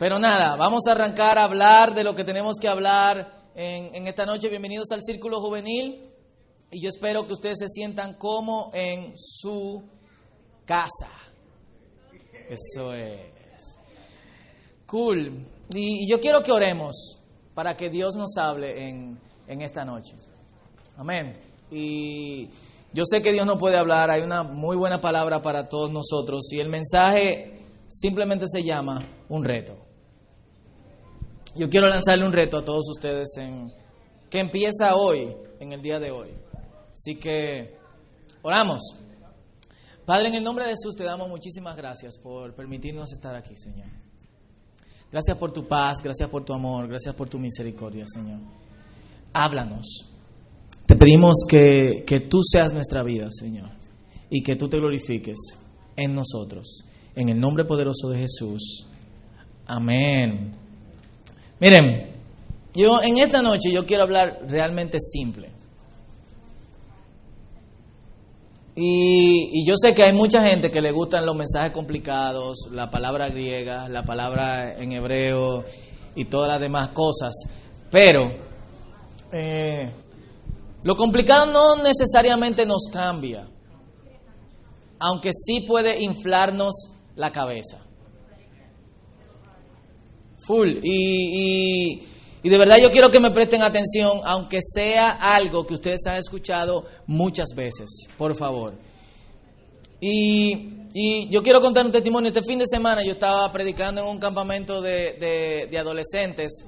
Pero nada, vamos a arrancar a hablar de lo que tenemos que hablar en, en esta noche. Bienvenidos al Círculo Juvenil. Y yo espero que ustedes se sientan como en su casa. Eso es. Cool. Y, yo quiero que oremos para que Dios nos hable en, en esta noche. Amén. Y yo sé que Dios no puede hablar, hay una muy buena palabra para todos nosotros y el mensaje simplemente se llama un reto. Yo quiero lanzarle un reto a todos ustedes en, que empieza hoy, en el día de hoy. Así que oramos. Padre, en el nombre de Jesús te damos muchísimas gracias por permitirnos estar aquí, Señor. Gracias por tu paz, gracias por tu amor, gracias por tu misericordia, Señor. Háblanos. Te pedimos que, que tú seas nuestra vida, Señor, y que tú te glorifiques en nosotros. En el nombre poderoso de Jesús. Amén. Miren, yo en esta noche yo quiero hablar realmente simple. Y, yo sé que hay mucha gente que le gustan los mensajes complicados, la palabra griega, la palabra en hebreo y todas las demás cosas, pero eh, lo complicado no necesariamente nos cambia, aunque sí puede inflarnos la cabeza. Full. Y, y, y, de verdad yo quiero que me presten atención, aunque sea algo que ustedes han escuchado muchas veces, por favor. Y, y yo quiero contar un testimonio. Este fin de semana yo estaba predicando en un campamento de, de, de adolescentes.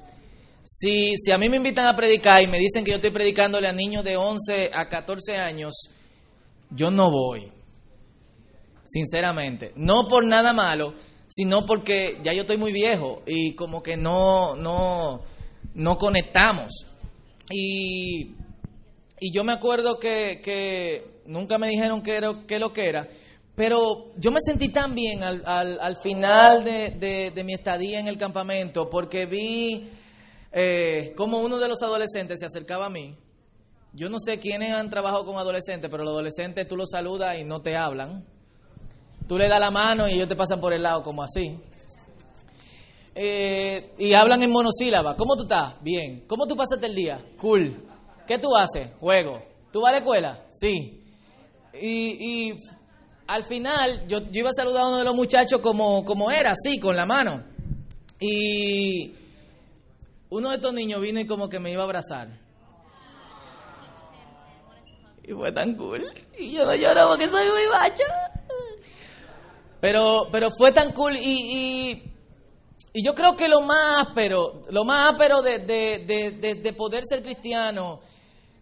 Si, si a mí me invitan a predicar y me dicen que yo estoy predicándole a niños de 11 a 14 años, yo no voy. Sinceramente. No por nada malo, sino porque ya yo estoy muy viejo y como que no, no, no conectamos. Y, y yo me acuerdo que, que nunca me dijeron qué era, lo que era, pero yo me sentí tan bien al, al, al final de, de, de, mi estadía en el campamento porque vi eh, como uno de los adolescentes se acercaba a mí. Yo no sé quiénes han trabajado con adolescentes, pero los adolescentes tú los saludas y no te hablan. Tú le das la mano y ellos te pasan por el lado como así. Eh, y hablan en monosílaba. ¿Cómo tú estás? Bien. ¿Cómo tú pasaste el día? Cool. ¿Qué tú haces? Juego. ¿Tú vas a la escuela? Sí. Y, y al final yo, iba a saludar a uno de los muchachos como, como era, así, con la mano. Y uno de estos niños vino y como que me iba a abrazar. Y fue tan cool. Y yo no lloro porque soy muy macho. Pero, pero fue tan cool y, y, y, yo creo que lo más áspero, lo más áspero de, de, de, de, poder ser cristiano,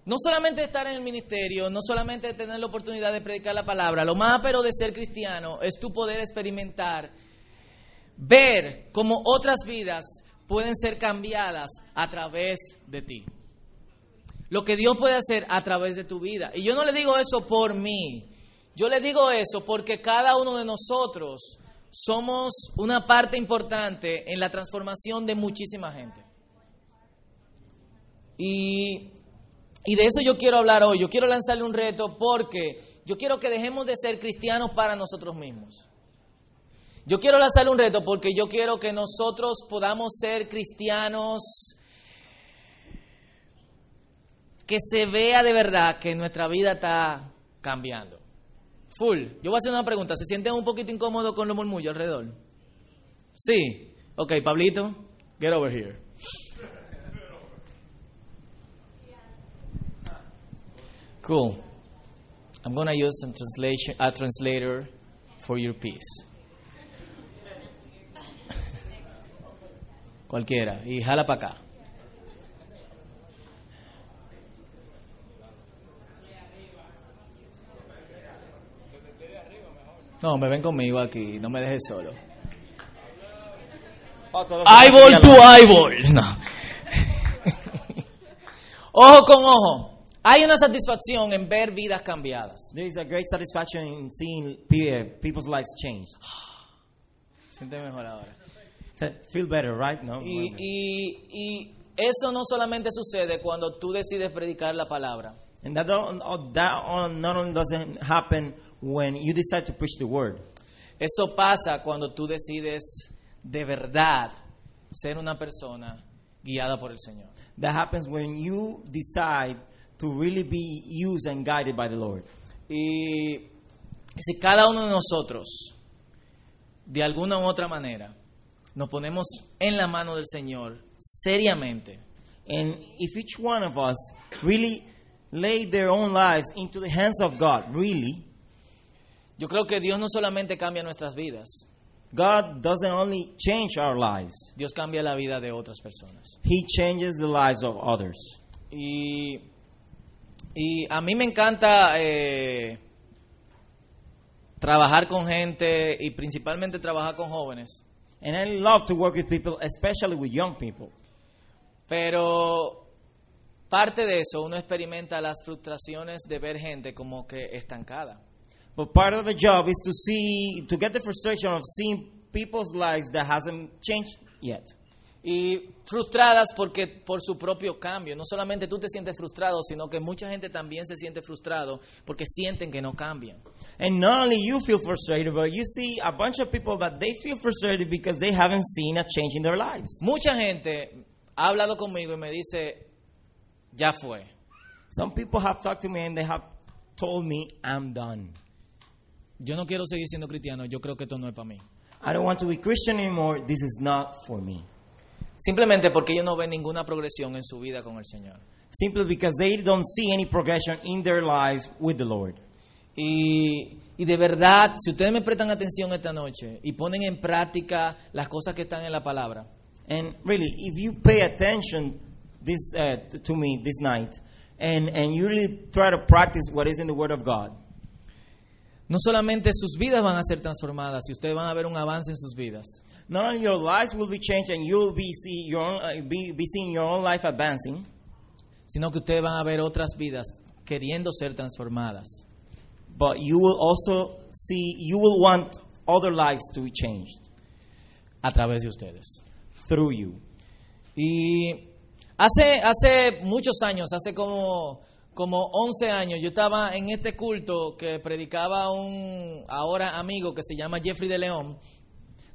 no solamente estar en el ministerio, no solamente tener la oportunidad de predicar la palabra, lo más áspero de ser cristiano es tu poder experimentar, ver cómo otras vidas pueden ser cambiadas a través de ti. Lo que Dios puede hacer a través de tu vida. Y yo no le digo eso por mí. Yo le digo eso porque cada uno de nosotros somos una parte importante en la transformación de muchísima gente. Y, y, de eso yo quiero hablar hoy. Yo quiero lanzarle un reto porque yo quiero que dejemos de ser cristianos para nosotros mismos. Yo quiero lanzarle un reto porque yo quiero que nosotros podamos ser cristianos que se vea de verdad que nuestra vida está cambiando. Full. Yo voy a hacer una pregunta. ¿Se sienten un poquito incómodos con los murmullos alrededor? Sí. Ok, Pablito, get over here. Cool. I'm going to use a, translation, a translator for your piece. Cualquiera. Y jala para acá. No, me ven conmigo aquí, no me dejes solo. Eyeball to eyeball. No. ojo con ojo. Hay una satisfacción en ver vidas cambiadas. There is a great satisfaction in seeing people's lives changed. Siente mejor ahora. Feel better, right? No. Y, y, y eso no solamente sucede cuando tú decides predicar la palabra. And that, don't, that not only doesn't happen when you decide to preach the word. Eso pasa cuando tú decides de verdad ser una persona guiada por el Señor. That happens when you decide to really be used and guided by the Lord. Y si cada uno de nosotros, de alguna u otra manera, nos ponemos en la mano del Señor seriamente, And if each one of us really lay their own lives into the hands of God, really, yo creo que Dios no solamente cambia nuestras vidas, God doesn't only change our lives, Dios cambia la vida de otras personas. He changes the lives of others. Y, y a mí me encanta eh, trabajar con gente y principalmente trabajar con jóvenes. And I love to work with people, especially with young people. Pero parte de eso, uno experimenta las frustraciones de ver gente como que estancada. But part of the job is to see, to get the frustration of seeing people's lives that hasn't changed yet. Y frustradas porque por su propio cambio. No solamente tú te sientes frustrado, sino que mucha gente también se siente frustrado porque sienten que no cambian. And not only you feel frustrated, but you see a bunch of people that they feel frustrated because they haven't seen a change in their lives. Mucha gente ha hablado conmigo y me dice, ya fue. Some people have talked to me and they have told me, I'm done. Yo no quiero seguir siendo cristiano, yo creo que esto no es para mí. I don't want to be Christian anymore. This is not for me. Simplemente porque ellos no ven ninguna progresión en su vida con el Señor. Simply because they don't see any progression in their lives with the Lord. Y, y de verdad, si ustedes me prestan atención esta noche y ponen en práctica las cosas que están en la palabra, And really, if you pay attention this uh, to me this night, and and you really try to practice what is in the Word of God, no solamente sus vidas van a ser transformadas y ustedes van a ver un avance en sus vidas, not only your lives will be changed and you'll be see your own, uh, be, be seeing your own life advancing, sino que ustedes van a ver otras vidas queriendo ser transformadas. but you will also see you will want other lives to be changed a través de ustedes. through you. Y hace, hace muchos años, hace como, como 11 años, yo estaba en este culto que predicaba un ahora amigo que se llama Jeffrey de León.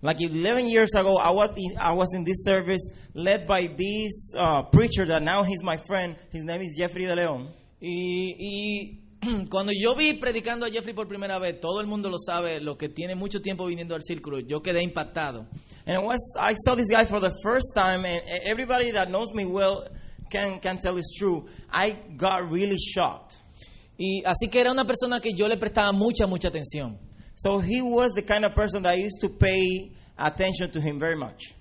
Like 11 years ago, I was in, I was in this service led by this uh, preacher that now he's my friend. His name is Jeffrey De Leon. Y, y cuando yo vi predicando a Jeffrey por primera vez, todo el mundo lo sabe, lo que tiene mucho tiempo viniendo al círculo, yo quedé impactado. And was I saw this guy for the first time, and everybody that knows me well can can tell it's true. I got really shocked. Y así que era una persona que yo le prestaba mucha, mucha atención. So he was the kind of person that I used to pay attention to him very much,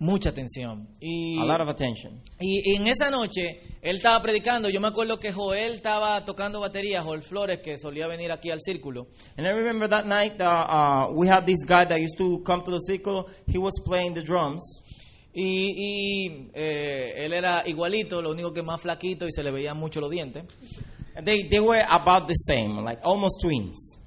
Mucha atención. Y, a lot of attention. y- y en esa noche, él estaba predicando. Yo me acuerdo que Joel estaba tocando batería, Joel Flores, que solía venir aquí al círculo. And I remember that night uh, uh, we had this guy that used to come to the circle. He was playing the drums. Y, y, eh, él era igualito, lo único que más flaquito y se le veían mucho los dientes. And they, they were about the same, like almost twins.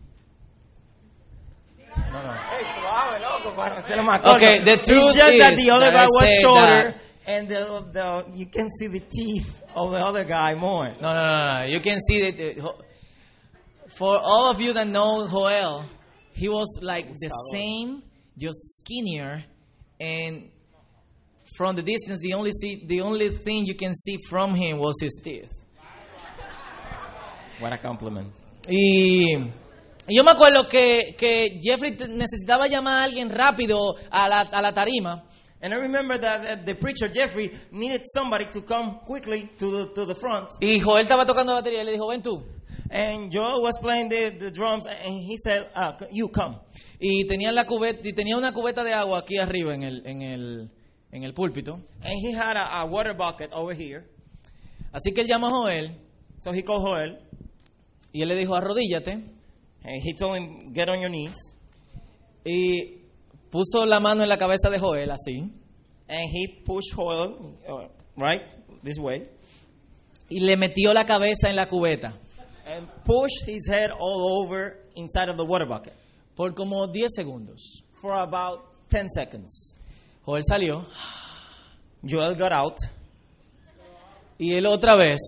Okay, the truth it's just that the other that guy was shorter, and the, the you can see the teeth of the other guy more. No, no, no, no. You can see that. uh, For all of you that know Joel, he was like the same, just skinnier, and from the distance, the only see, the only thing you can see from him was his teeth. What a compliment. Y yo me acuerdo que, que Jeffrey necesitaba llamar a alguien rápido a la, a la tarima. And I remember that the preacher Jeffrey needed somebody to come quickly to the to the front, Y Joel estaba tocando batería y le dijo, ven tú. and Joel was playing the, the drums, and he said, uh, "You come." Y tenía, la cubeta, y tenía una cubeta de agua aquí arriba en el, en el, en el púlpito. And he had a, a water bucket over here, Así que él llamó a Joel so he called Joel, y él le dijo, arrodíllate. And he told him, "Get on your knees." Y puso la mano en la cabeza de Joel así. And he pushed Joel uh, right this way, Y le metió la cabeza en la cubeta. and pushed his head all over inside of the water bucket Por como 10 segundos. for about 10 seconds. Joel salió. Joel got out, Y él otra vez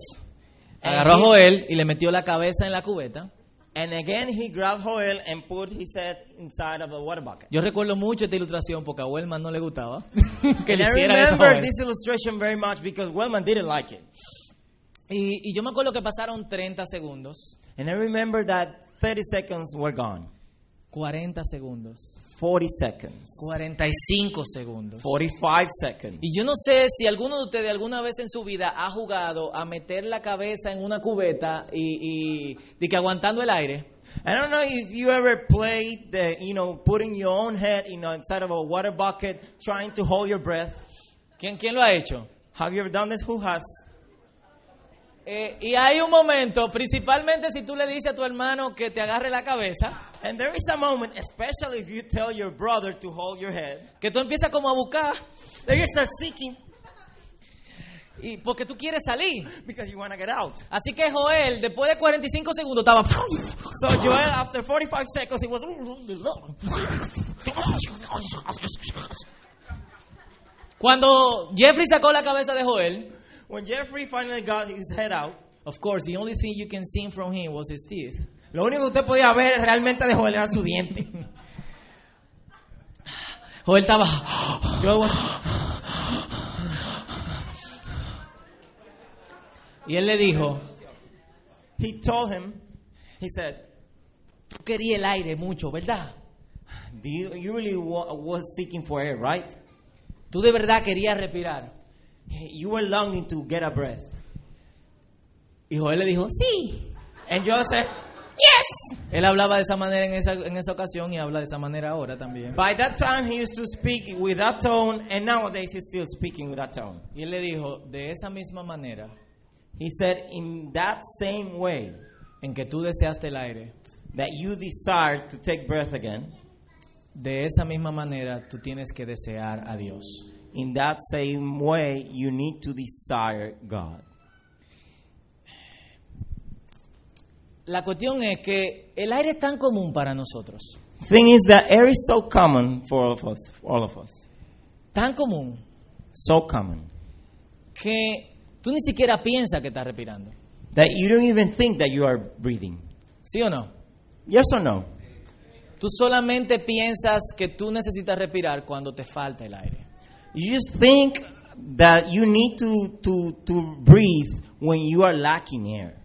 agarró a Joel y le metió la cabeza en la cubeta. And again, he grabbed Joel and put his head inside of the water bucket. Yo recuerdo mucho esta ilustración porque a Wellman no le gustaba que le I hiciera eso. remember this illustration very much because Wellman didn't like it. Y, y yo me acuerdo que pasaron 30 segundos, And I remember that 30 seconds were gone. 40 segundos, 40 seconds. 45 segundos. 45 seconds. Y yo no sé si alguno de ustedes alguna vez en su vida ha jugado a meter la cabeza en una cubeta y, que aguantando el aire. I don't know if you ever played the, you know, putting your own head, you know, inside of a water bucket, trying to hold your breath. ¿Quién, quién lo ha hecho? Have you ever done this? Who has? Eh, y hay un momento, principalmente si tú le dices a tu hermano que te agarre la cabeza, And there is a moment, especially if you tell your brother to hold your head, que tú empiezas como a buscar, that you start seeking y, porque tú quieres salir. because you want to get out. Así que Joel, después de 45 segundos, estaba... So Joel, after 45 seconds, he was. Cuando Jeffrey sacó la cabeza de Joel, When Jeffrey finally got his head out, of course, the only thing you can see from him was his teeth. Lo único que usted podía ver realmente de Joel era su diente. Joel estaba... Y él le dijo, He told him, he said, tú querías el aire mucho, ¿verdad? Do you, you really wa- was seeking for air, right? Tú de verdad querías respirar. You were longing to get a breath. Y Joel le dijo, sí. And Joel said, Él hablaba de esa manera en esa, en esa ocasión y habla de esa manera ahora también. By that time, he used to speak with that tone, and nowadays he's still speaking with that tone. Y él le dijo, de esa misma manera He said, in that same way en que tú deseaste el aire, that you desire to take breath again, de esa misma manera tú tienes que desear a Dios. in that same way, you need to desire God. La cuestión es que el aire es tan común para nosotros, Thing is that air is so common for all of us, for all of us, tan común so common que tú ni siquiera piensas que estás respirando. that you don't even think that you are breathing. ¿Sí o no? Yes or no? Tú solamente piensas que tú necesitas respirar cuando te falta el aire. You just think that you need to, to, to breathe when you are lacking air.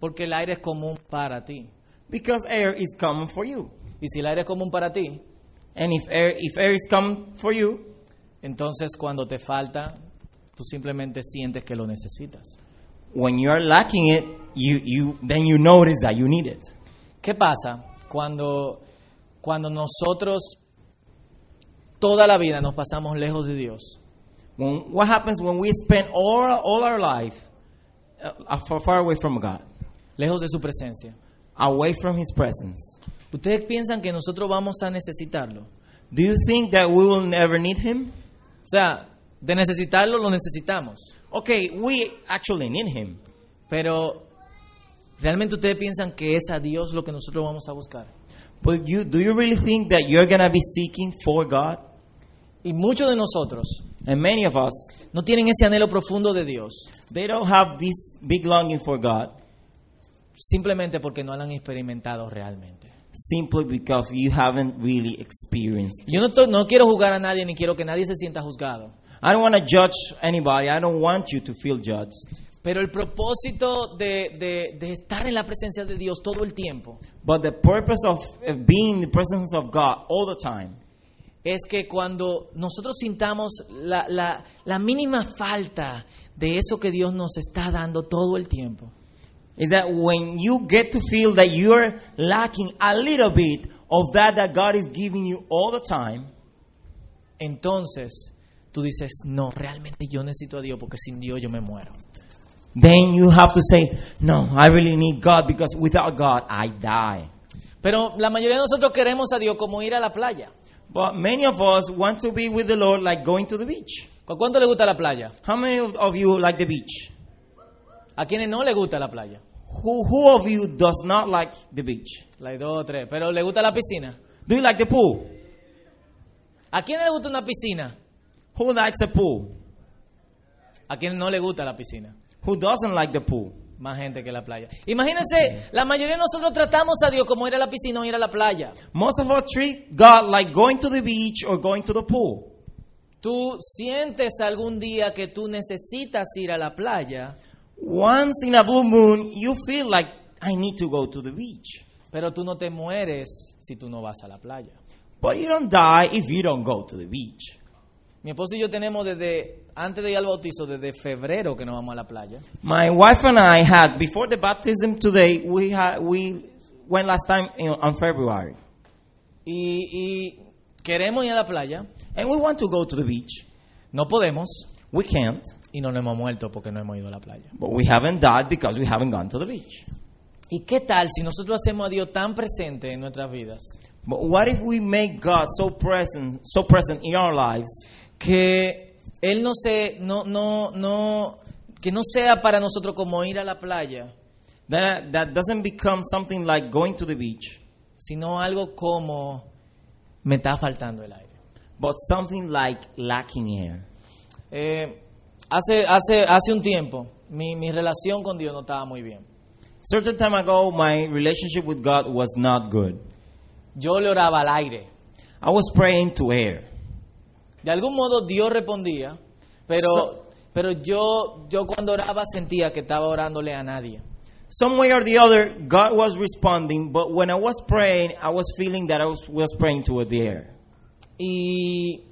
Porque el aire es común para ti. Because air is common for you. Y si el aire es común para ti, And if air, if air is common for you, entonces cuando te falta, tú simplemente sientes que lo necesitas. when you are lacking it, you, you, then you notice that you need it. ¿Qué pasa cuando, cuando nosotros toda la vida nos pasamos lejos de Dios? When, what happens when we spend all, all our life uh, far, far away from God, Lejos de su presencia. away from His presence? ¿Ustedes piensan que nosotros vamos a necesitarlo? Do you think that we will never need Him? O sea, de necesitarlo lo necesitamos. Okay, we actually need Him. Pero ¿realmente ustedes piensan que es a Dios lo que nosotros vamos a buscar? But you, do you really think that you're going to be seeking for God? Y muchos de nosotros And many of us, no tienen ese anhelo profundo de Dios, they don't have this big longing for God simplemente porque no lo han experimentado realmente. simply because you haven't really experienced. Yo no, to- no quiero juzgar a nadie ni quiero que nadie se sienta juzgado. I don't want to judge anybody. I don't want you to feel judged. Pero el propósito de, de- de estar en la presencia de Dios todo el tiempo But the purpose of uh, being in the presence of God all the time es que cuando nosotros sintamos la, la- la mínima falta de eso que Dios nos está dando todo el tiempo, is that when you get to feel that you're lacking a little bit of that that God is giving you all the time, entonces tú dices, no, realmente yo necesito a Dios porque sin Dios yo me muero. then you have to say, No, I really need God because without God, I die. Pero la mayoría de nosotros queremos a Dios como ir a la playa. But many of us want to be with the Lord like going to the beach. ¿Cu- ¿Cuánto le gusta la playa? How many of- of you like the beach? A quienes no le gusta la playa. Who, who of you does not like the beach? Hay dos o tres. Pero le gusta la piscina. Do you like the pool? ¿A quién le gusta una piscina? Who likes a pool? A quien no le gusta la piscina. Who doesn't like the pool? más gente que la playa. Imagínense, la mayoría de nosotros tratamos a Dios como ir a la piscina o ir a la playa. Most of us treat God like going to the beach or going to the pool. Tú sientes algún día que tú necesitas ir a la playa, Once in a blue moon, you feel like I need to go to the beach. pero tú no te mueres si tú no vas a la playa. But you don't die if you don't go to the beach. Mi esposo y yo tenemos desde, antes de ir al bautizo, desde febrero que no vamos a la playa. My wife and I had before the baptism today. We had we went last time in, on February, Y, y queremos ir a la playa, and we want to go to the beach. no podemos We can't, y no nos hemos muerto porque no hemos ido a la playa. but we haven't died because we haven't gone to the beach. ¿Y qué tal si nosotros hacemos a Dios tan presente en nuestras vidas But what if we make God so present, so present in our lives que Él no se, no, no, no, que no sea para nosotros como ir a la playa, that that doesn't become something like going to the beach, sino algo como me está faltando el aire? but something like lacking air? Eh, hace, hace, hace un tiempo mi, mi relación con Dios no estaba muy bien. Certain time ago, my relationship with God was not good. Yo le oraba al aire. I was praying to air. De algún modo Dios respondía, pero, So- pero yo, yo cuando oraba sentía que estaba orándole a nadie. Some way or the other, God was responding, but when I was praying, I was feeling that I was, was praying to the air. Y,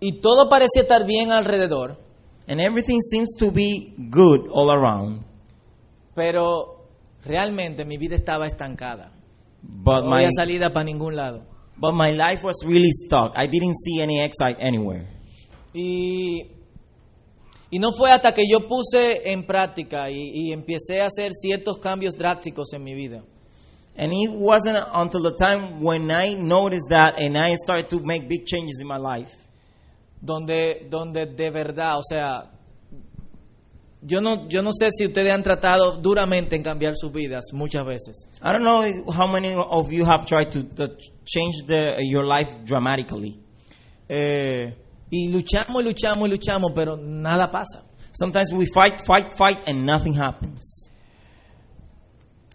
y todo parecía estar bien alrededor, And everything seems to be good all around. pero realmente mi vida estaba estancada. But No my, había salida para ningún lado. but my life was really stuck. I didn't see any exit anywhere. Y, y no fue hasta que yo puse en práctica y, y empecé a hacer ciertos cambios drásticos en mi vida, And it wasn't until the time when I noticed that and I started to make big changes in my life. Donde, donde de verdad, o sea, yo no, yo no sé si ustedes han tratado duramente en cambiar sus vidas muchas veces. I don't know how many of you have tried to, to change the, your life dramatically. Eh, y luchamos luchamos luchamos, pero nada pasa. Sometimes we fight, fight, fight, and nothing happens.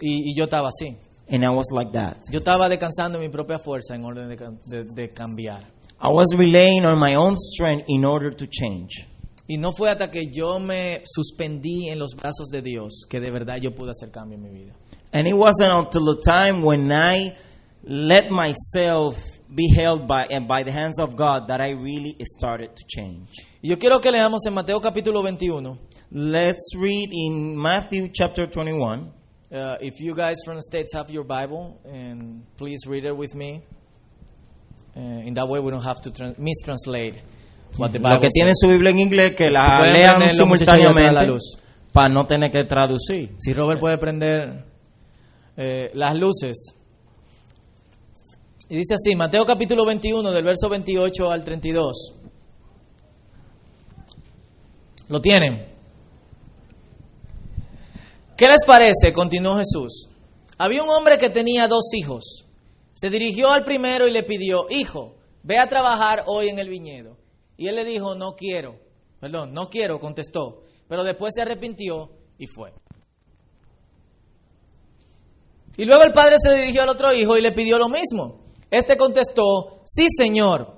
Y, y yo estaba así. And I was like that. Yo estaba descansando en mi propia fuerza en orden de, de- de cambiar. I was relying on my own strength in order to change. Y no fue hasta que yo me suspendí en los brazos de Dios que de verdad yo pude hacer cambio en mi vida. And it wasn't until the time when I let myself be held by and by the hands of God that I really started to change. Y yo quiero que leamos en Mateo capítulo 21. Let's read in Matthew chapter 21. Uh, if you guys from the States have your Bible, and please read it with me. Uh, in that way, we don't have to tran- mistranslate what the Bible que tienen su Biblia en inglés, que Si la pueden lean simultáneamente para no tener que traducir. Si Robert puede prender eh, las luces. Y dice así, Mateo capítulo 21, del verso 28 al 32. ¿Lo tienen? ¿Qué les parece? Continuó Jesús. Había un hombre que tenía dos hijos. Se dirigió al primero y le pidió, hijo, ve a trabajar hoy en el viñedo. Y él le dijo, no quiero. Perdón, no quiero, contestó. Pero después se arrepintió y fue. Y luego el padre se dirigió al otro hijo y le pidió lo mismo. Este contestó, sí señor,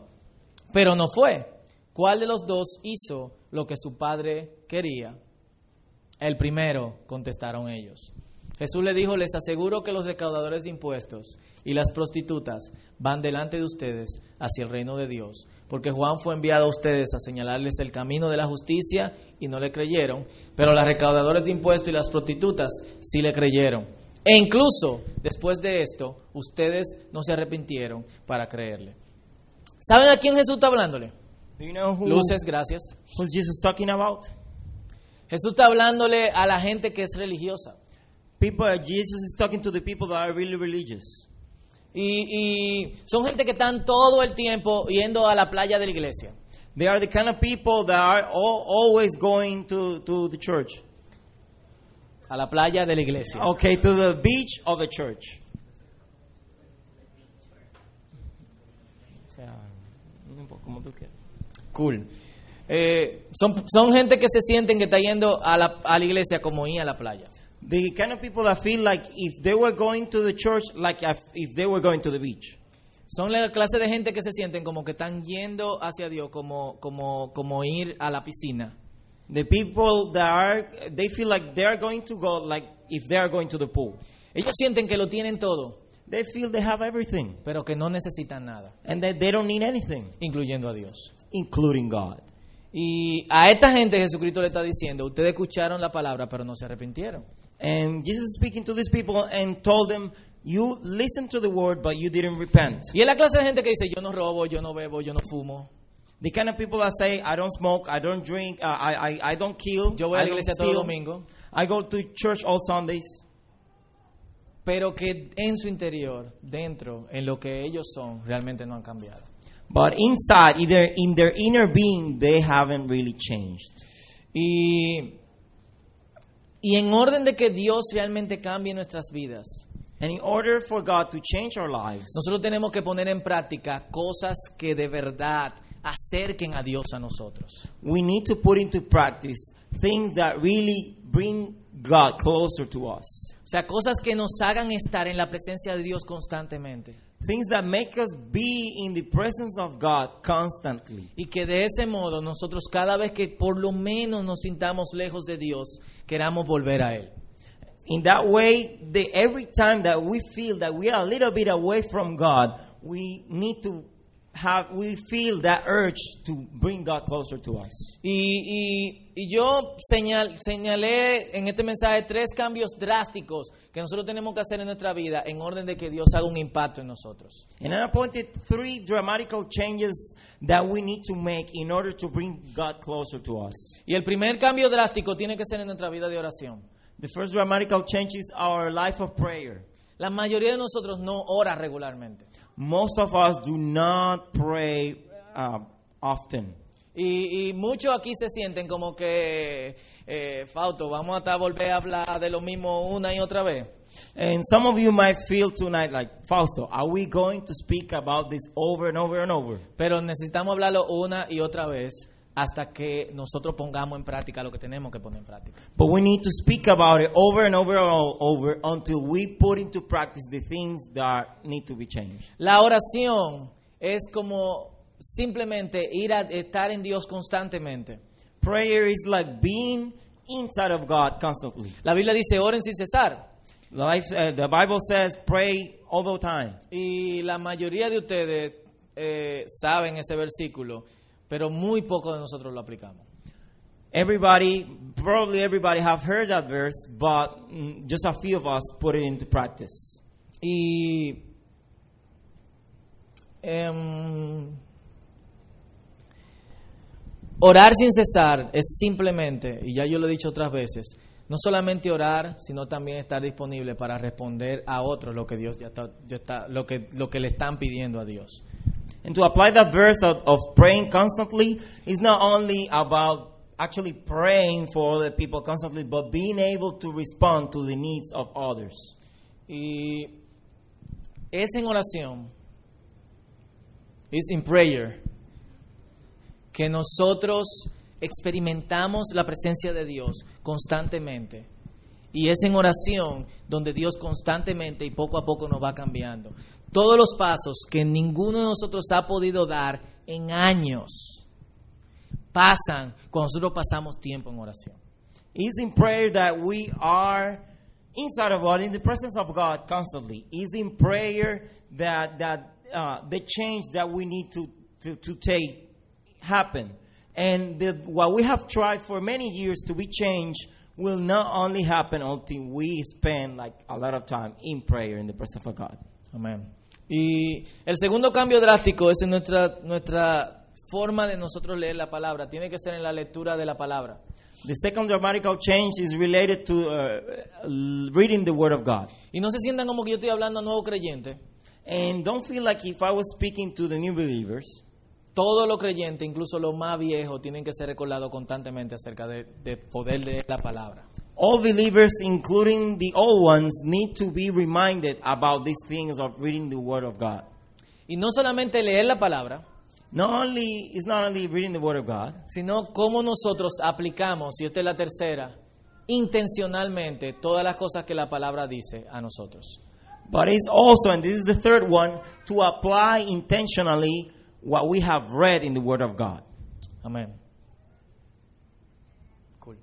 pero no fue. ¿Cuál de los dos hizo lo que su padre quería? El primero, contestaron ellos. Jesús le dijo, les aseguro que los recaudadores de impuestos y las prostitutas van delante de ustedes hacia el reino de Dios, porque Juan fue enviado a ustedes a señalarles el camino de la justicia y no le creyeron, pero los recaudadores de impuestos y las prostitutas sí le creyeron. E incluso después de esto, ustedes no se arrepintieron para creerle. ¿Saben a quién Jesús está hablándole? Do you know who, Luces, gracias. who's Jesus talking about? Jesús está hablándole a la gente que es religiosa. People, Jesus is talking to the people that are really religious. Y, y son gente que están todo el tiempo yendo a la playa de la iglesia. They are the kind of people that are all, always going to, to the church. A la playa de la iglesia. Okay, to the beach or the church. Cool. Eh, son, son gente que se sienten que está yendo a la, a la iglesia como ir a la playa. The kind of people that feel like if they were going to the church, like if, they were going to the beach. Son la clase de gente que se sienten como que están yendo hacia Dios como, como, como ir a la piscina. The people that are, they feel like they are going to go like if they are going to the pool. Ellos sienten que lo tienen todo, They feel they have everything pero que no necesitan nada, and that they don't need anything, incluyendo a Dios. including God. Y a esta gente Jesucristo le está diciendo, ustedes escucharon la palabra, pero no se arrepintieron. And Jesus is speaking to these people and told them, You listened to the word, but you didn't repent. Y es la clase de gente que dice, yo no robo, yo no bebo, yo no fumo, The kind of people that say, I don't smoke, I don't drink, uh, I, I, I don't kill, yo voy a I la don't iglesia todo steal, domingo, I go to church all Sundays. pero que en su interior, dentro, en lo que ellos son, realmente no han cambiado. But inside, either in their inner being, they haven't really changed. Y, y en orden de que Dios realmente cambie nuestras vidas, And in order for God to change our lives, nosotros tenemos que poner en práctica cosas que de verdad acerquen a Dios a nosotros. we need to put into practice things that really bring God closer to us. O sea, cosas que nos hagan estar en la presencia de Dios constantemente. Things that make us be in the presence of God constantly. Y que de ese modo nosotros cada vez que por lo menos nos sintamos lejos de Dios, queramos volver a Él. In that way, the, every time that we feel that we are a little bit away from God, we need to have, we feel that urge to bring God closer to us. Y, y- y yo señal- señalé en este mensaje tres cambios drásticos que nosotros tenemos que hacer en nuestra vida en orden de que Dios haga un impacto en nosotros. And I appointed three dramatical changes that we need to make in order to bring God closer to us. Y el primer cambio drástico tiene que ser en nuestra vida de oración. The first dramatical change is our life of prayer. La mayoría de nosotros no ora regularmente. Most of us do not pray uh, often. Y, y muchos aquí se sienten como que, eh, Fausto, vamos a volver a hablar de lo mismo una y otra vez. And some of you might feel tonight like, Fausto, are we going to speak about this over and over and over? Pero necesitamos hablarlo una y otra vez hasta que nosotros pongamos en práctica lo que tenemos que poner en práctica. But we need to speak about it over and over and over until we put into practice the things that need to be changed. La oración es como simplemente ir a estar en Dios constantemente. Prayer is like being inside of God constantly. La Biblia dice oren sin cesar. Life, uh, the Bible says pray all the time. Y la mayoría de ustedes eh, saben ese versículo, pero muy pocos de nosotros lo aplicamos. Everybody, probably everybody have heard that verse, but mm, just a few of us put it into practice. Y em, orar sin cesar es simplemente, y ya yo lo he dicho otras veces, no solamente orar, sino también estar disponible para responder a otros lo que Dios ya está, ya está- lo que lo que le están pidiendo a Dios. And to apply that verse of, praying constantly is not only about actually praying for other people constantly, but being able to respond to the needs of others. Y es en oración, es in prayer, que nosotros experimentamos la presencia de Dios constantemente. Y es en oración donde Dios constantemente y poco a poco nos va cambiando. Todos los pasos que ninguno de nosotros ha podido dar en años pasan cuando nosotros pasamos tiempo en oración. It's in prayer that we are inside of God, in the presence of God constantly. It's in prayer that that uh, the change that we need to, to, to take happen. And the, what we have tried for many years to be changed will not only happen until we spend like a lot of time in prayer in the presence of God. Amén. Y el segundo cambio drástico es en nuestra, nuestra forma de nosotros leer la palabra. Tiene que ser en la lectura de la palabra. The second dramatical change is related to uh, reading the Word of God. Y no se sientan como que yo estoy hablando a nuevos creyentes. And don't feel like if I was speaking to the new believers, Todos los creyentes, incluso los más viejos, tienen que ser recordados constantemente acerca de, de poder leer la palabra. all believers, including the old ones, need to be reminded about these things of reading the Word of God. Y no solamente leer la palabra, not only it's not only reading the Word of God, sino cómo nosotros aplicamos, y esta es la tercera, intencionalmente todas las cosas que la palabra dice a nosotros. but it's also, and this is the third one, to apply intentionally what we have read in the Word of God. Amén. Cool.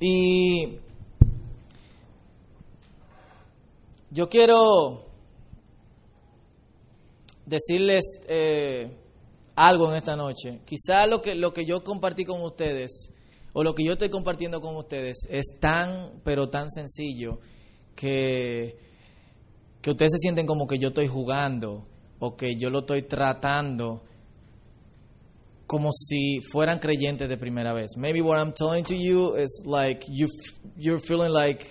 Y yo quiero decirles eh, algo en esta noche. Quizá lo que, lo que yo compartí con ustedes, o lo que yo estoy compartiendo con ustedes, es tan, pero tan sencillo que, que ustedes se sienten como que yo estoy jugando o que yo lo estoy tratando como si fueran creyentes de primera vez. Maybe what I'm telling to you is like you you're feeling like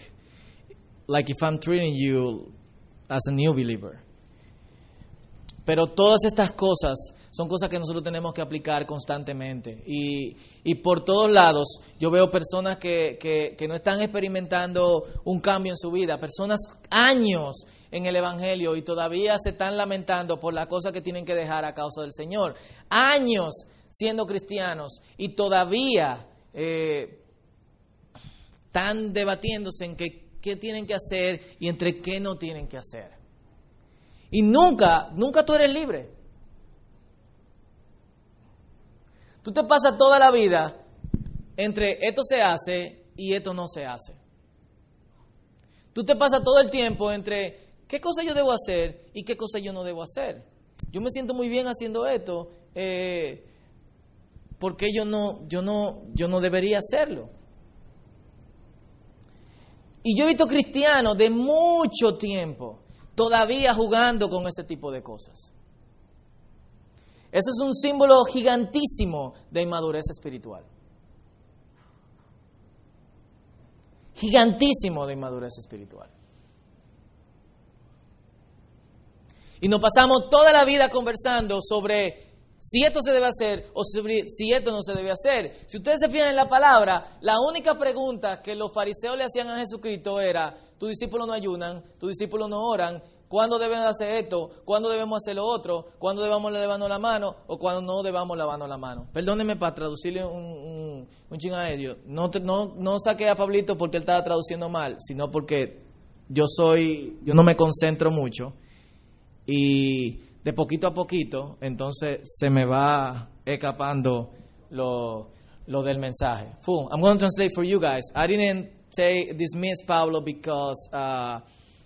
like if I'm treating you as a new believer. Pero todas estas cosas son cosas que nosotros tenemos que aplicar constantemente. Y, y por todos lados yo veo personas que, que, que no están experimentando un cambio en su vida, personas años en el Evangelio y todavía se están lamentando por la cosa que tienen que dejar a causa del Señor. Años siendo cristianos y todavía eh, están debatiéndose en qué, qué tienen que hacer y entre qué no tienen que hacer. Y nunca, nunca tú eres libre. Tú te pasas toda la vida entre esto se hace y esto no se hace. Tú te pasas todo el tiempo entre qué cosa yo debo hacer y qué cosa yo no debo hacer. Yo me siento muy bien haciendo esto, eh, porque yo no, yo no, yo no debería hacerlo. Y yo he visto cristianos de mucho tiempo todavía jugando con ese tipo de cosas. Eso es un símbolo gigantísimo de inmadurez espiritual. Gigantísimo de inmadurez espiritual. Y nos pasamos toda la vida conversando sobre si esto se debe hacer o si esto no se debe hacer. Si ustedes se fijan en la palabra, la única pregunta que los fariseos le hacían a Jesucristo era, tus discípulos no ayunan, tus discípulos no oran, ¿cuándo deben hacer esto? ¿Cuándo debemos hacer lo otro? ¿Cuándo debemos lavarnos la mano? ¿O cuándo no debamos lavarnos la mano? Perdónenme para traducirle un, un, un ching a ellos. No, no, no saqué a Pablito porque él estaba traduciendo mal, sino porque yo soy, yo no me concentro mucho y de poquito a poquito, entonces se me va escapando lo, lo del mensaje. Full. I'm going to translate for you guys. I didn't say dismiss Pablo because uh,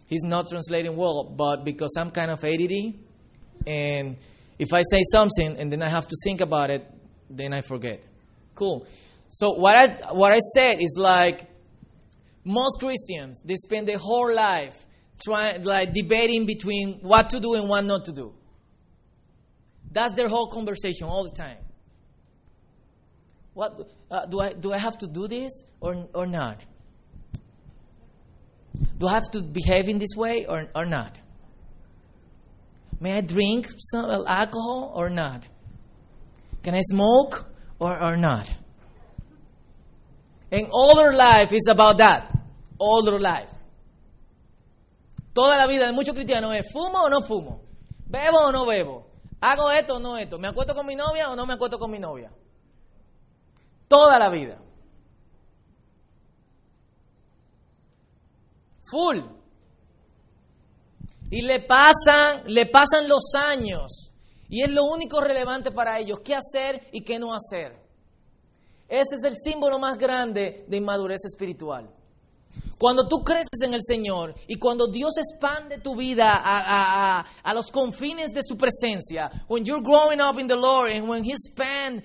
he's not translating well, but because I'm kind of ADD, and if I say something and then I have to think about it, then I forget. Cool. So what I what I said is like most Christians they spend their whole life trying like debating between what to do and what not to do. That's their whole conversation all the time. What uh, do I do? I have to do this or or not? Do I have to behave in this way or or not? May I drink some alcohol or not? Can I smoke or or not? And all their life is about that. All their life. Toda la vida de muchos cristianos es fumo o no fumo, bebo o no bebo, hago esto o no esto, me acuesto con mi novia o no me acuesto con mi novia. Toda la vida. Full. Y le pasan, le pasan los años y es lo único relevante para ellos, qué hacer y qué no hacer. Ese es el símbolo más grande de inmadurez espiritual. Cuando tú creces en el Señor y cuando Dios expande tu vida a, los confines de su presencia, when you're growing up in the Lord and when He expand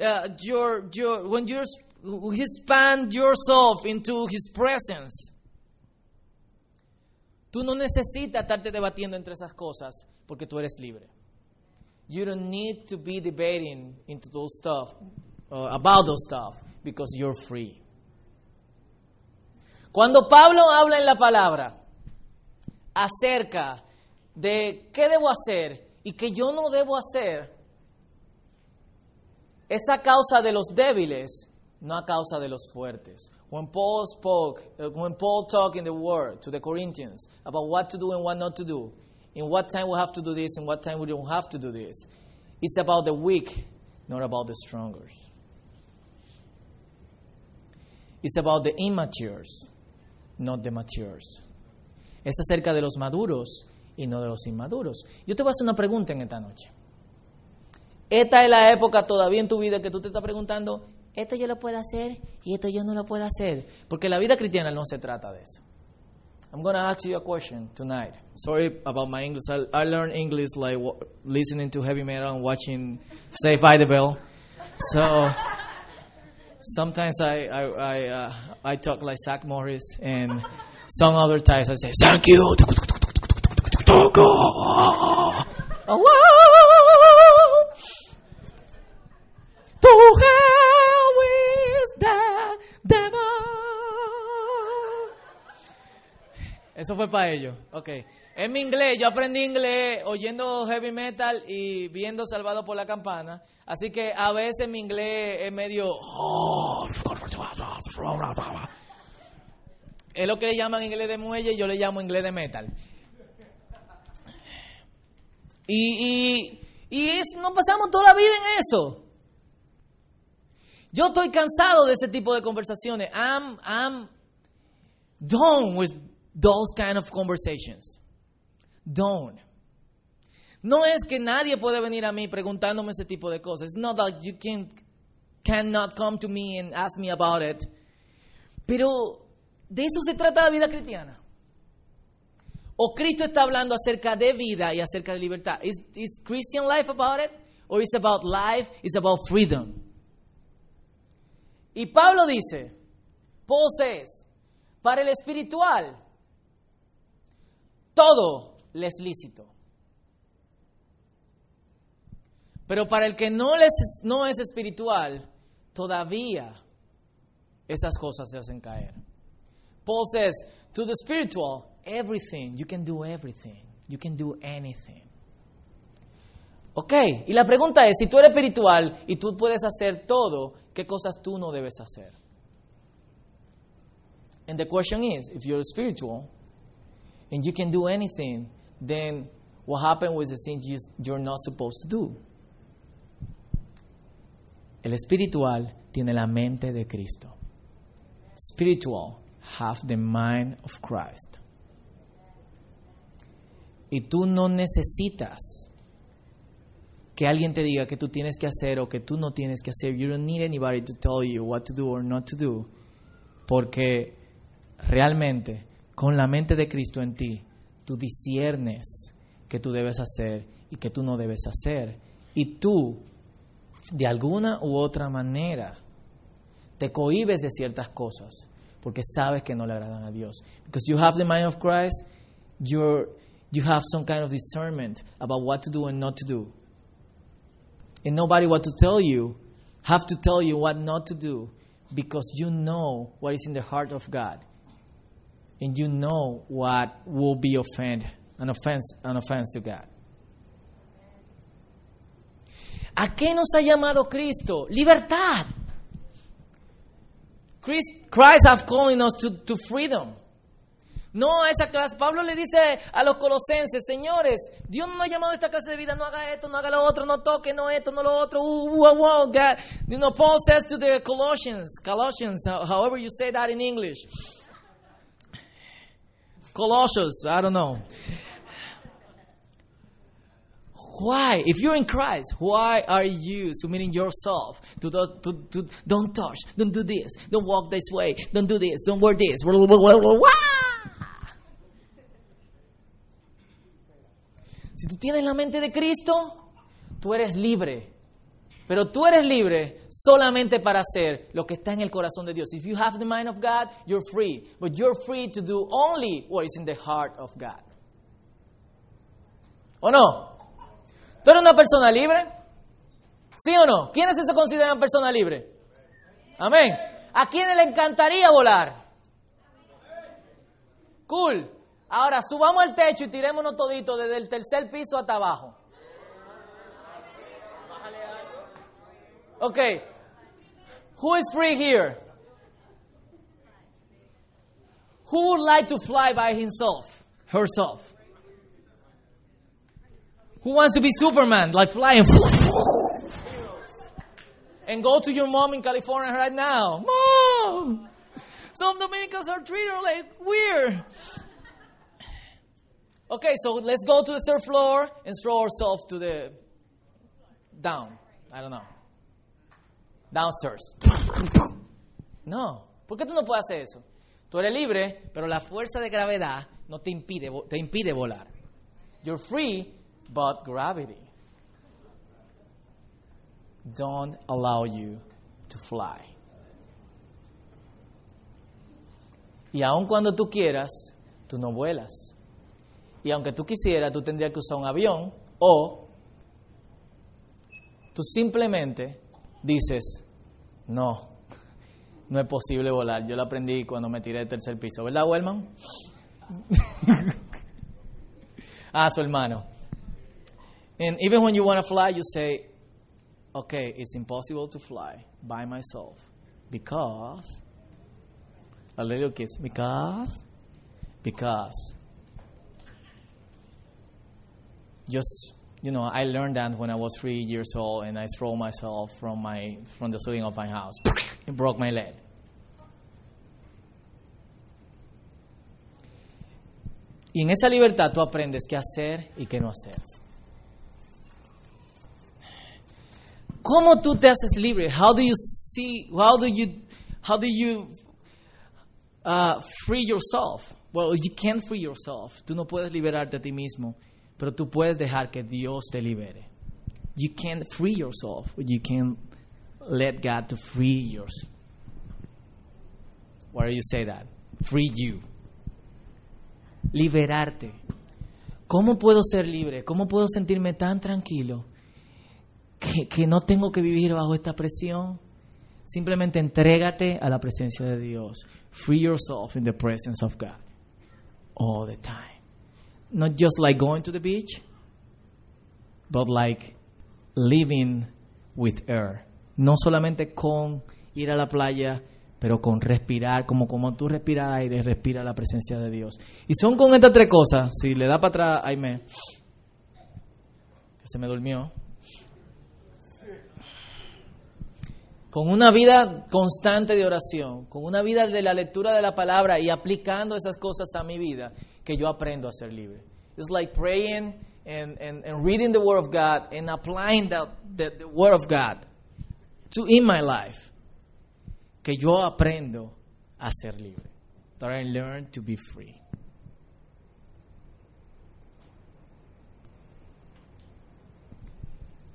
uh, your, your, when you're, He expand yourself into His presence, tú no necesitas estarte debatiendo entre esas cosas porque tú eres libre. You don't need to be debating into those stuff, uh, about those stuff, because you're free. Cuando Pablo habla en la palabra acerca de qué debo hacer y qué yo no debo hacer, es a causa de los débiles, no a causa de los fuertes. When Paul spoke, uh, when Paul talked in the word to the Corinthians about what to do and what not to do, in what time we have to do this, and what time we don't have to do this. It's about the weak, not about the stronger. It's about the immatures, not the matures. Es acerca de los maduros y no de los inmaduros. Yo te voy a hacer una pregunta en esta noche. Esta es la época todavía en tu vida que tú te estás preguntando, esto yo lo puedo hacer y esto yo no lo puedo hacer. Porque la vida cristiana no se trata de eso. I'm going to ask you a question tonight. Sorry about my English. I, I learned English like listening to heavy metal and watching Save by the Bell. So sometimes I I I, uh, I talk like Zach Morris, and some other times I say thank you. To Eso fue para ellos. Ok. En mi inglés, yo aprendí inglés oyendo heavy metal y viendo Salvado por la Campana. Así que a veces mi inglés es medio. Es lo que le llaman inglés de muelle y yo le llamo inglés de metal. Y, y, es, nos pasamos toda la vida en eso. Yo estoy cansado de ese tipo de conversaciones. I'm, I'm done with those kind of conversations. Done. No es que nadie puede venir a mí preguntándome ese tipo de cosas. It's not that you can, cannot come to me and ask me about it. Pero de eso se trata la vida cristiana. O Cristo está hablando acerca de vida y acerca de libertad. Is, is Christian life about it? Or is about life? Is about freedom? Y Pablo dice, Paul says, para el espiritual, todo le es lícito. Pero para el que no, les, no es espiritual, todavía esas cosas se hacen caer. Paul says, to the spiritual, everything, you can do everything, you can do anything. Ok, y la pregunta es, si tú eres espiritual y tú puedes hacer todo, ¿qué cosas tú no debes hacer? And the question is, if you're spiritual and you can do anything, then what happened with the things you, you're not supposed to do? El espiritual tiene la mente de Cristo. Spiritual have the mind of Christ. Y tú no necesitas que alguien te diga que tú tienes que hacer o que tú no tienes que hacer. You don't need anybody to tell you what to do or not to do. Porque realmente, con la mente de Cristo en ti, tú disiernes que tú debes hacer y que tú no debes hacer. Y tú, de alguna u otra manera, te cohibes de ciertas cosas porque sabes que no le agradan a Dios. Because you have the mind of Christ, you're, you have some kind of discernment about what to do and not to do. And nobody what to tell you, have to tell you what not to do because you know what is in the heart of God. And you know what will be offend, an offense, an offense to God. ¿A qué nos ha llamado Cristo? Libertad. Christ has calling us to, to freedom. No esa clase. Pablo le dice a los colosenses, señores, Dios no ha llamado a esta clase de vida, no haga esto, no haga lo otro, no toque, no esto, no lo otro. Uh, uh, uh, God. You know, Paul says to the Colossians, Colossians, however you say that in English. Colossians, I don't know. Why, if you're in Christ, why are you submitting yourself to, the, to, to don't touch, don't do this, don't walk this way, don't do this, don't wear this? Si tú tienes la mente de Cristo, tú eres libre. Pero tú eres libre solamente para hacer lo que está en el corazón de Dios. If you have the mind of God, you're free. But you're free to do only what is in the heart of God. ¿O no? ¿Tú eres una persona libre? ¿Sí o no? ¿Quiénes se consideran persona libre? Amén. ¿A quiénes le encantaría volar? Cool. Ahora subamos el techo y tirémonos todito desde el tercer piso hasta abajo. Okay. Who is free here? Who would like to fly by himself, herself? Who wants to be Superman, like flying? and go to your mom in California right now. Mom! Some Dominicans are treated like weird. Okay, so let's go to the third floor and throw ourselves to the down. I don't know. Downstairs. No. ¿Por qué tú no puedes hacer eso? Tú eres libre, pero la fuerza de gravedad no te impide, te impide volar. You're free, but gravity don't allow you to fly. Y aun cuando tú quieras, tú no vuelas. Y aunque tú quisieras, tú tendrías que usar un avión o tú simplemente dices, no, no es posible volar. Yo lo aprendí cuando me tiré del tercer piso, ¿verdad, Wellman? ah, su hermano. And even when you want to fly, you say, okay, it's impossible to fly by myself because, a little kiss, because, because, just, you know, I learned that when I was three years old and I threw myself from, my, from the ceiling of my house. It broke my leg. Y en esa libertad tú aprendes qué hacer y qué no hacer. ¿Cómo tú te haces libre? How do you see? How do you? How do you uh, free yourself? Well, you can't free yourself. Tú no puedes liberarte a ti mismo, pero tú puedes dejar que Dios te libere. You can't free yourself. You can let God to free yours. Why do you say that? Free you. Liberarte. ¿Cómo puedo ser libre? ¿Cómo puedo sentirme tan tranquilo? que, que no tengo que vivir bajo esta presión. Simplemente entrégate a la presencia de Dios. Free yourself in the presence of God all the time. Not just like going to the beach, but like living with air. No solamente con ir a la playa, pero con respirar, como, como tú respiras aire, respira la presencia de Dios. Y son con estas tres cosas. Si le da para atrás, Aime, que se me durmió. con una vida constante de oración, con una vida de la lectura de la palabra y aplicando esas cosas a mi vida, que yo aprendo a ser libre. It's like praying and, and, and reading the Word of God and applying the, the, the Word of God to in my life, que yo aprendo a ser libre. That I learn to be free.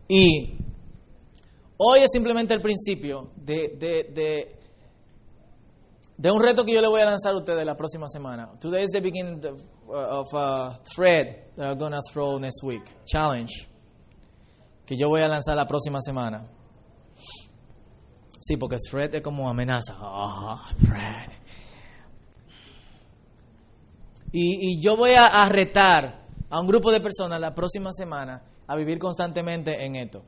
Y Hoy es simplemente el principio de, de, de, de, un reto que yo le voy a lanzar a ustedes la próxima semana. Today is the beginning of a thread that I'm going to throw next week. Challenge. Que yo voy a lanzar la próxima semana. Sí, porque thread es como amenaza. Oh, thread. Y, y yo voy a, a retar a un grupo de personas la próxima semana a vivir constantemente en esto.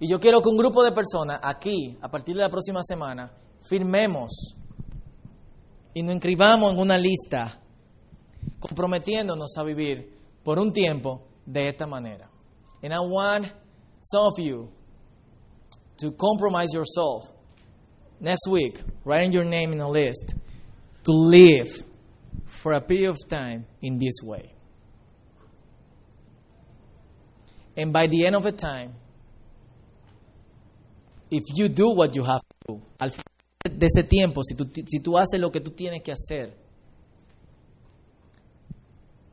Y yo quiero que un grupo de personas aquí, a partir de la próxima semana, firmemos y nos inscribamos en una lista, comprometiéndonos a vivir por un tiempo de esta manera. And I want some of you to compromise yourself next week, writing your name in a list, to live for a period of time in this way. And by the end of the time, if you do what you have to do, de ese tiempo, si tú, si tú haces lo que tú tienes que hacer,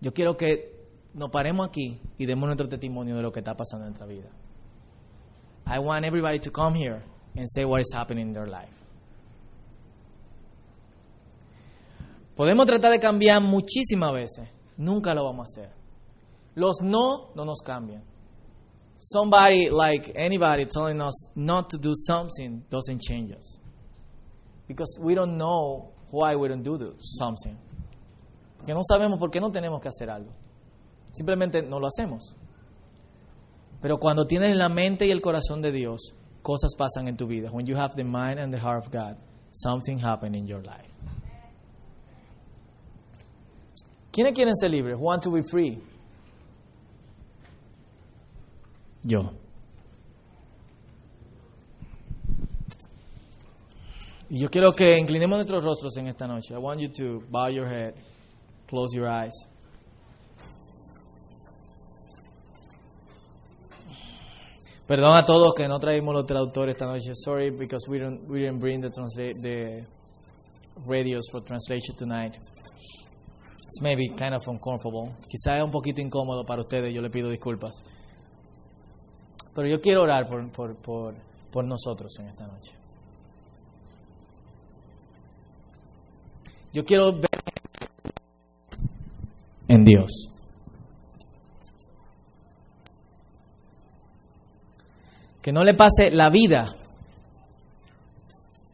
yo quiero que nos paremos aquí y demos nuestro testimonio de lo que está pasando en nuestra vida. I want everybody to come here and say what is happening in their life. Podemos tratar de cambiar muchísimas veces, nunca lo vamos a hacer. Los no no nos cambian. somebody like anybody telling us not to do something doesn't change us. Because we don't know why we don't do something. Porque no sabemos por qué no tenemos que hacer algo. Simplemente no lo hacemos. Pero cuando tienes la mente y el corazón de Dios, cosas pasan en tu vida. When you have the mind and the heart of God, something happens in your life. ¿Quiénes quieren ser libres? Want to be. Yo. Y yo quiero que inclinemos nuestros rostros en esta noche. I want you to bow your head, close your eyes. Perdón a todos que no traímos los traductores esta noche. Sorry because we don't we didn't bring the translate the radios for translation tonight. It's maybe kind of uncomfortable. Quizá es un poquito incómodo para ustedes. Yo le pido disculpas. Pero yo quiero orar por, por, por, por nosotros en esta noche. Yo quiero ver en Dios. Que no le pase la vida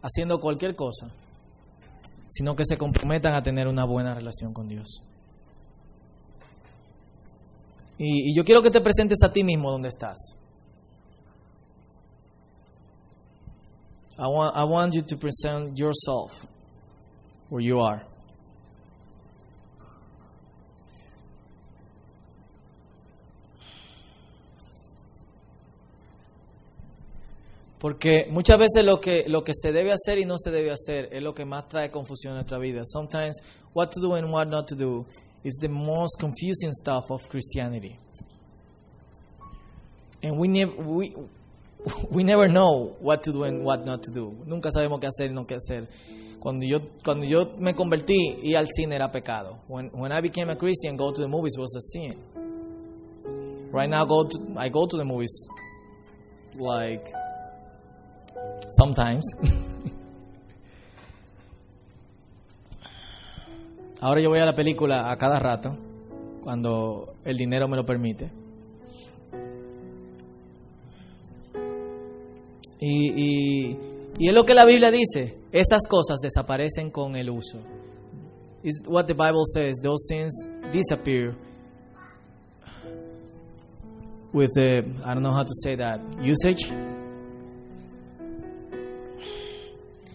haciendo cualquier cosa, sino que se comprometan a tener una buena relación con Dios. Y, y yo quiero que te presentes a ti mismo donde estás. I want, I want you to present yourself where you are. Porque muchas veces lo que, lo que se debe hacer y no se debe hacer es lo que más trae confusión en nuestra vida. Sometimes what to do and what not to do is the most confusing stuff of Christianity. And we, never we, we never know what to do and what not to do. Nunca sabemos qué hacer y no qué hacer. Cuando yo, cuando yo me convertí, ir al cine era pecado. When, when I became a Christian, go to the movies was a sin. Right now, go to, I go to the movies like sometimes. Ahora yo voy a la película a cada rato, cuando el dinero me lo permite. Y, y, y es lo que la Biblia dice, esas cosas desaparecen con el uso. Is what the Bible says, those sins disappear with the, I don't know how to say that, usage.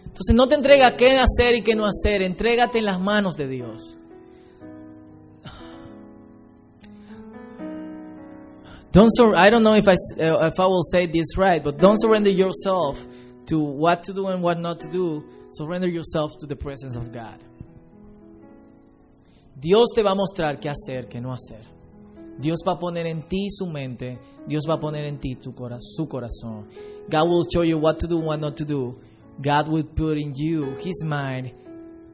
Entonces no te entrega qué hacer y qué no hacer, entrégate en las manos de Dios. Don't sur- I don't know if I, uh, if I will say this right, but don't surrender yourself to what to do and what not to do. Surrender yourself to the presence of God. Dios te va a mostrar qué hacer, qué no hacer. Dios va a poner en ti su mente. Dios va a poner en ti tu cora- su corazón. God will show you what to do, what not to do. God will put in you His mind.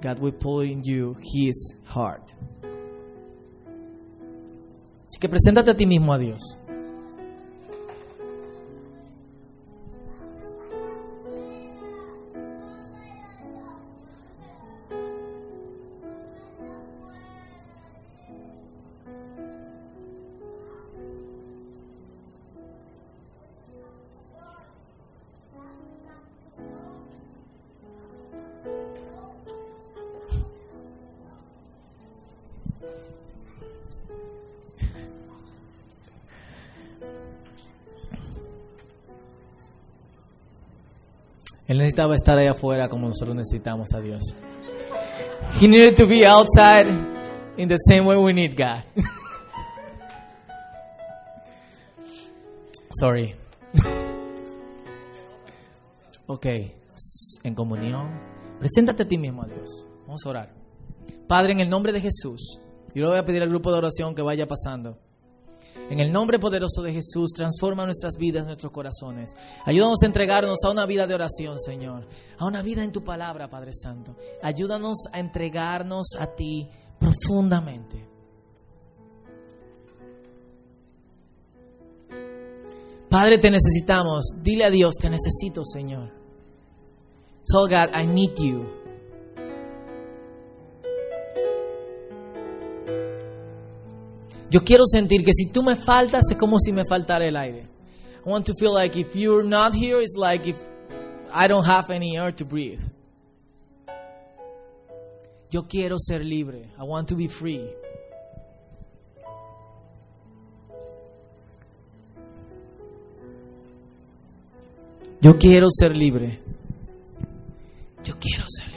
God will put in you His heart. Así que preséntate a ti mismo a Dios. Él necesitaba estar allá afuera como nosotros necesitamos a Dios. He needed to be outside in the same way we need God. Sorry. ok, en comunión, preséntate a ti mismo a Dios. Vamos a orar. Padre, en el nombre de Jesús, yo le voy a pedir al grupo de oración que vaya pasando. En el nombre poderoso de Jesús, transforma nuestras vidas, nuestros corazones. Ayúdanos a entregarnos a una vida de oración, Señor. A una vida en tu palabra, Padre Santo. Ayúdanos a entregarnos a ti profundamente. Padre, te necesitamos. Dile a Dios, te necesito, Señor. Tell God, I need you. Yo quiero sentir que si tú me faltas es como si me faltara el aire. I want to feel like if you're not here, it's like if I don't have any air to breathe. Yo quiero ser libre. I want to be free. Yo quiero ser libre. Yo quiero ser libre.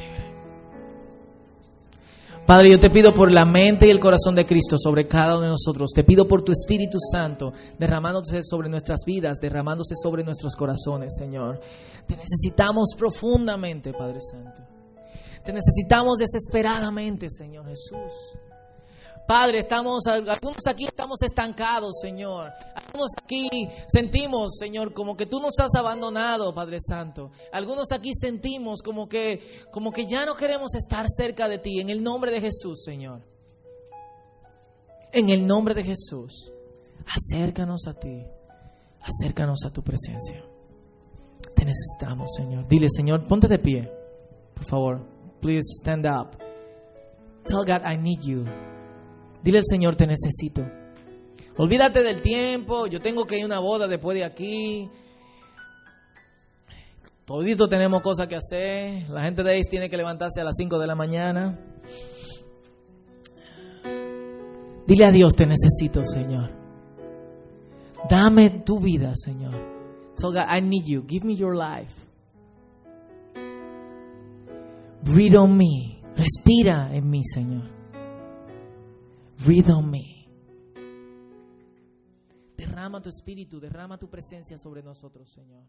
Padre, yo te pido por la mente y el corazón de Cristo sobre cada uno de nosotros. Te pido por tu Espíritu Santo derramándose sobre nuestras vidas, derramándose sobre nuestros corazones, Señor. Te necesitamos profundamente, Padre Santo. Te necesitamos desesperadamente, Señor Jesús. Padre, estamos, algunos aquí estamos estancados, Señor. Algunos aquí sentimos, Señor, como que tú nos has abandonado, Padre Santo. Algunos aquí sentimos como que, como que ya no queremos estar cerca de ti. En el nombre de Jesús, Señor. En el nombre de Jesús, acércanos a ti. Acércanos a tu presencia. Te necesitamos, Señor. Dile, Señor, ponte de pie. Por favor, please stand up. Tell God I need you. Dile al Señor, te necesito. Olvídate del tiempo, yo tengo que ir a una boda después de aquí. Todito tenemos cosas que hacer. La gente de ahí tiene que levantarse a las 5 de la mañana. Dile a Dios, te necesito, Señor. Dame tu vida, Señor. Tell God, I need you. Give me your life. Breathe on me. Respira en mí, Señor. On me. Derrama tu espíritu, derrama tu presencia sobre nosotros, Señor.